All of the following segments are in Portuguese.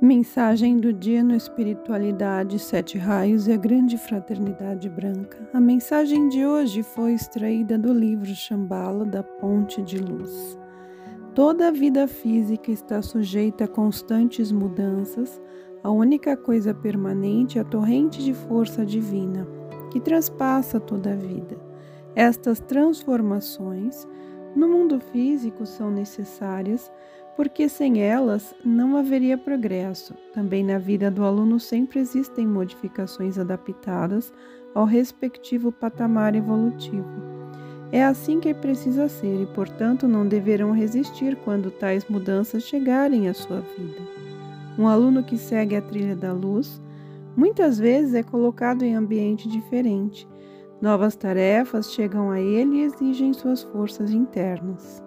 Mensagem do dia no Espiritualidade, Sete Raios e a Grande Fraternidade Branca. A mensagem de hoje foi extraída do livro Shambhala da Ponte de Luz. Toda a vida física está sujeita a constantes mudanças. A única coisa permanente é a torrente de força divina, que transpassa toda a vida. Estas transformações no mundo físico são necessárias porque sem elas não haveria progresso. Também na vida do aluno sempre existem modificações adaptadas ao respectivo patamar evolutivo. É assim que precisa ser e, portanto, não deverão resistir quando tais mudanças chegarem à sua vida. Um aluno que segue a trilha da luz muitas vezes é colocado em ambiente diferente. Novas tarefas chegam a ele e exigem suas forças internas.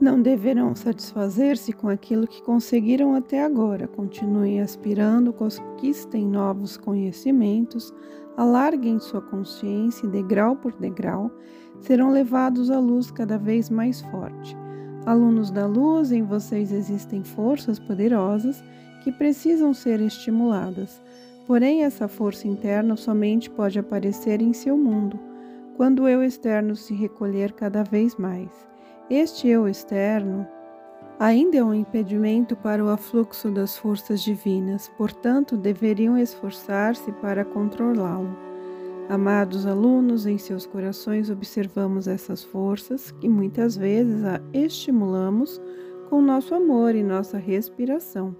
Não deverão satisfazer-se com aquilo que conseguiram até agora. Continuem aspirando, conquistem novos conhecimentos, alarguem sua consciência degrau por degrau, serão levados à luz cada vez mais forte. Alunos da luz, em vocês existem forças poderosas que precisam ser estimuladas. Porém, essa força interna somente pode aparecer em seu mundo, quando o eu externo se recolher cada vez mais. Este eu externo ainda é um impedimento para o afluxo das forças divinas, portanto, deveriam esforçar-se para controlá-lo. Amados alunos, em seus corações observamos essas forças que muitas vezes a estimulamos com nosso amor e nossa respiração,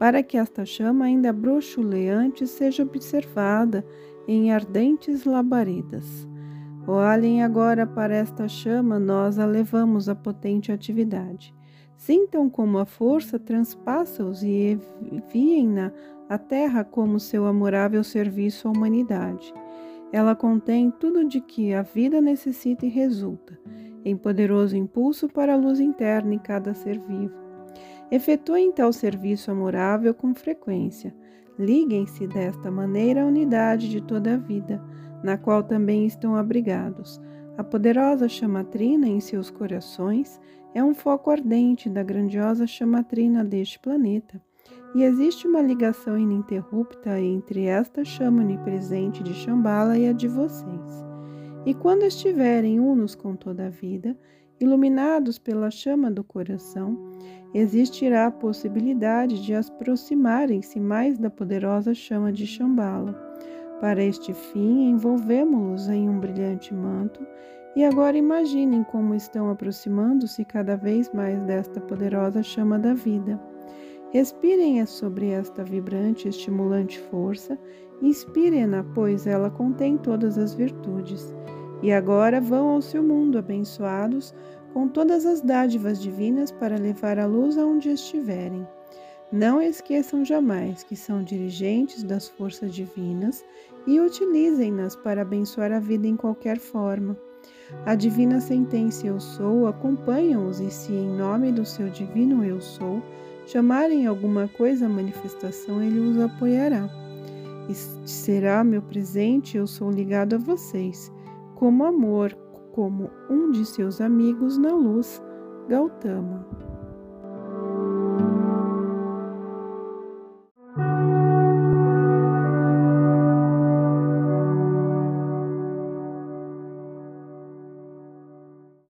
para que esta chama ainda bruxuleante seja observada em ardentes labaredas. Olhem agora para esta chama, nós a levamos à potente atividade. Sintam como a força transpassa-os e enviem-na à terra como seu amorável serviço à humanidade. Ela contém tudo de que a vida necessita e resulta, em poderoso impulso para a luz interna em cada ser vivo. Efetuem tal serviço amorável com frequência. Liguem-se desta maneira à unidade de toda a vida na qual também estão abrigados. A poderosa chamatrina em seus corações é um foco ardente da grandiosa chamatrina deste planeta, e existe uma ligação ininterrupta entre esta chama onipresente de Shambhala e a de vocês. E quando estiverem unos com toda a vida, iluminados pela chama do coração, existirá a possibilidade de aproximarem-se mais da poderosa chama de Shambhala para este fim, envolvemos-los em um brilhante manto e agora imaginem como estão aproximando-se cada vez mais desta poderosa chama da vida. Respirem sobre esta vibrante e estimulante força, inspirem-na, pois ela contém todas as virtudes. E agora vão ao seu mundo abençoados com todas as dádivas divinas para levar a luz aonde estiverem. Não esqueçam jamais que são dirigentes das forças divinas e utilizem-nas para abençoar a vida em qualquer forma. A divina sentença Eu Sou acompanha-os e, se em nome do seu divino Eu Sou chamarem alguma coisa à manifestação, ele os apoiará. E será meu presente, eu sou ligado a vocês, como amor, como um de seus amigos na luz, Gautama.